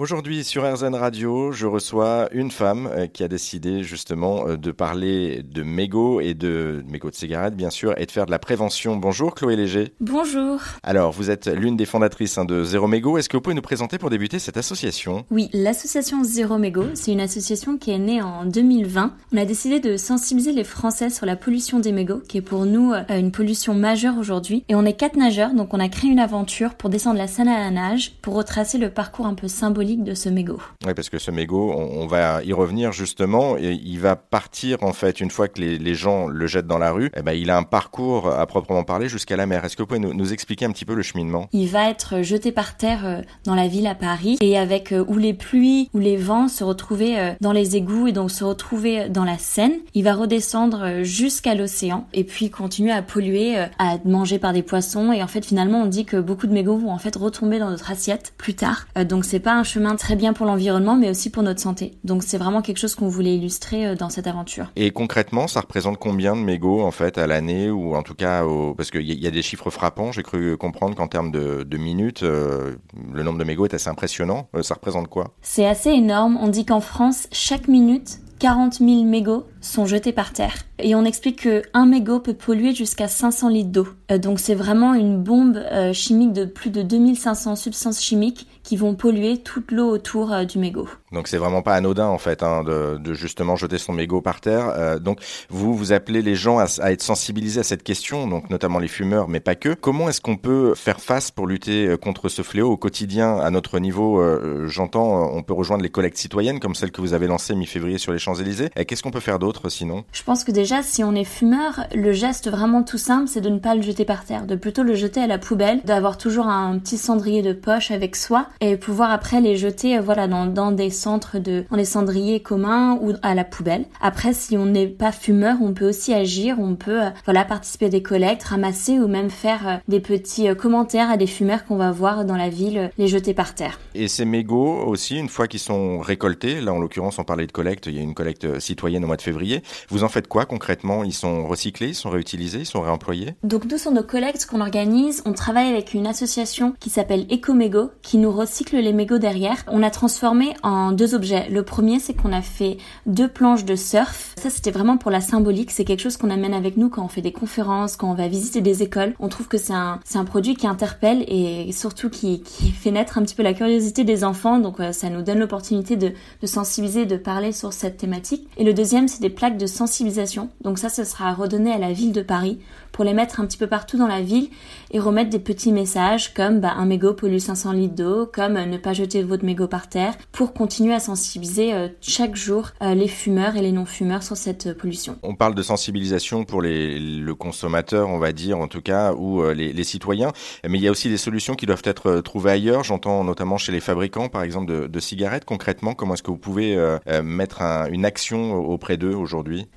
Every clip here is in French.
Aujourd'hui sur RZN Radio, je reçois une femme euh, qui a décidé justement euh, de parler de mégots et de mégots de cigarettes bien sûr et de faire de la prévention. Bonjour Chloé Léger. Bonjour. Alors vous êtes l'une des fondatrices hein, de Zéro Mégot. Est-ce que vous pouvez nous présenter pour débuter cette association? Oui, l'association Zéro Mégot, c'est une association qui est née en 2020. On a décidé de sensibiliser les Français sur la pollution des mégots, qui est pour nous euh, une pollution majeure aujourd'hui. Et on est quatre nageurs, donc on a créé une aventure pour descendre la Seine à la nage, pour retracer le parcours un peu symbolique de ce mégot. Oui, parce que ce mégot, on, va y revenir justement, et il va partir en fait une fois que les, gens le jettent dans la rue. Eh ben, il a un parcours à proprement parler jusqu'à la mer. Est-ce que vous pouvez nous, expliquer un petit peu le cheminement? Il va être jeté par terre euh, dans la ville à Paris et avec euh, où les pluies ou les vents se retrouver euh, dans les égouts et donc se retrouver dans la Seine. Il va redescendre jusqu'à l'océan et puis continuer à polluer, à manger par des poissons et en fait finalement on dit que beaucoup de mégots vont en fait retomber dans notre assiette plus tard. donc c'est pas un chemin très bien pour l'environnement, mais aussi pour notre santé. Donc c'est vraiment quelque chose qu'on voulait illustrer euh, dans cette aventure. Et concrètement, ça représente combien de mégots en fait à l'année ou en tout cas au... parce qu'il y, a des chiffres frappants. J'ai cru comprendre qu'en termes de, minutes, euh, le nombre de mégots est assez impressionnant. Euh, ça représente quoi? C'est assez énorme. On dit qu'en France, chaque minute 40 000 mégots sont jetés par terre. Et on explique que un mégot peut polluer jusqu'à 500 litres d'eau. Euh, donc c'est vraiment une bombe euh, chimique de plus de 2500 substances chimiques qui vont polluer toute l'eau autour euh, du mégot. Donc c'est vraiment pas anodin en fait hein, de, justement jeter son mégot par terre. donc vous vous appelez les gens à, être sensibilisés à cette question, donc notamment les fumeurs, mais pas que. Comment est-ce qu'on peut faire face pour lutter contre ce fléau au quotidien à notre niveau J'entends, on peut rejoindre les collectes citoyennes comme celle que vous avez lancée mi-février sur les Champs-Élysées. Qu'est-ce qu'on peut faire d'autre sinon Je pense que déjà si on est fumeur, le geste vraiment tout simple, c'est de ne pas le jeter par terre, de plutôt le jeter à la poubelle, d'avoir toujours un petit cendrier de poche avec soi et pouvoir après les jeter euh, voilà dans, dans des centres de dans les cendriers communs ou à la poubelle. Après si on n'est pas fumeur, on peut aussi agir, on peut euh, voilà participer à des collectes, ramasser ou même faire euh, des petits commentaires à des fumeurs qu'on va voir dans la ville les jeter par terre. Et ces mégots aussi une fois qu'ils sont récoltés, là en l'occurrence on parlait de collecte, il y a une collecte citoyenne au mois de février. Vous en faites quoi concrètement? Ils sont recyclés, ils sont réutilisés, ils sont réemployés? Donc nous sur nos collectes qu'on organise, on travaille avec une association qui s'appelle Ecomégo qui nous recycle les mégots derrière. On a transformé en deux objets. Le premier c'est qu'on a fait deux planches de surf. Ça c'était vraiment pour la symbolique, c'est quelque chose qu'on amène avec nous quand on fait des conférences, quand on va visiter des écoles. On trouve que c'est un, c'est un produit qui interpelle et surtout qui, qui fait naître un petit peu la curiosité des enfants. Donc euh, ça nous donne l'opportunité de, de sensibiliser, de parler sur cette thématique. Et le deuxième c'est des plaques de sensibilisation. Donc ça, ce sera redonné à la ville de Paris pour les mettre un petit peu partout dans la ville et remettre des petits messages comme bah, un mégot pollue 500 litres d'eau, comme euh, ne pas jeter votre mégot par terre, pour continuer à sensibiliser euh, chaque jour euh, les fumeurs et les non-fumeurs sur cette pollution. On parle de sensibilisation pour le consommateur, on va dire en tout cas, ou les, citoyens, mais il y a aussi des solutions qui doivent être trouvées ailleurs. J'entends notamment chez les fabricants, par exemple, de, cigarettes. Concrètement, comment est-ce que vous pouvez mettre une action auprès d'eux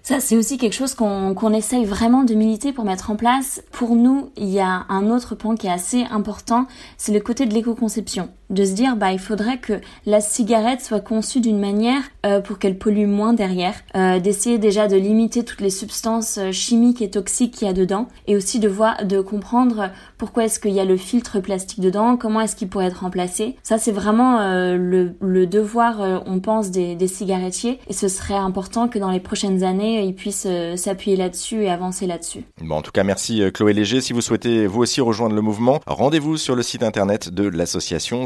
Ça, c'est aussi quelque chose qu'on essaye vraiment de militer pour mettre en place. Pour nous, il y a un autre point qui est assez important, c'est le côté de l'éco-conception. De se dire, bah, il faudrait que la cigarette soit conçue d'une manière euh, pour qu'elle pollue moins derrière, euh, d'essayer déjà de limiter toutes les substances euh, chimiques et toxiques qu'il y a dedans, et aussi de voir, de comprendre pourquoi est-ce qu'il y a le filtre plastique dedans, comment est-ce qu'il pourrait être remplacé. Ça, c'est vraiment le, le, devoir, on pense, des, des cigarettiers, et ce serait important que dans les prochaines années, ils puissent s'appuyer là-dessus et avancer là-dessus. Bon, en tout cas, merci Chloé Léger. Si vous souhaitez vous aussi rejoindre le mouvement, rendez-vous sur le site internet de l'association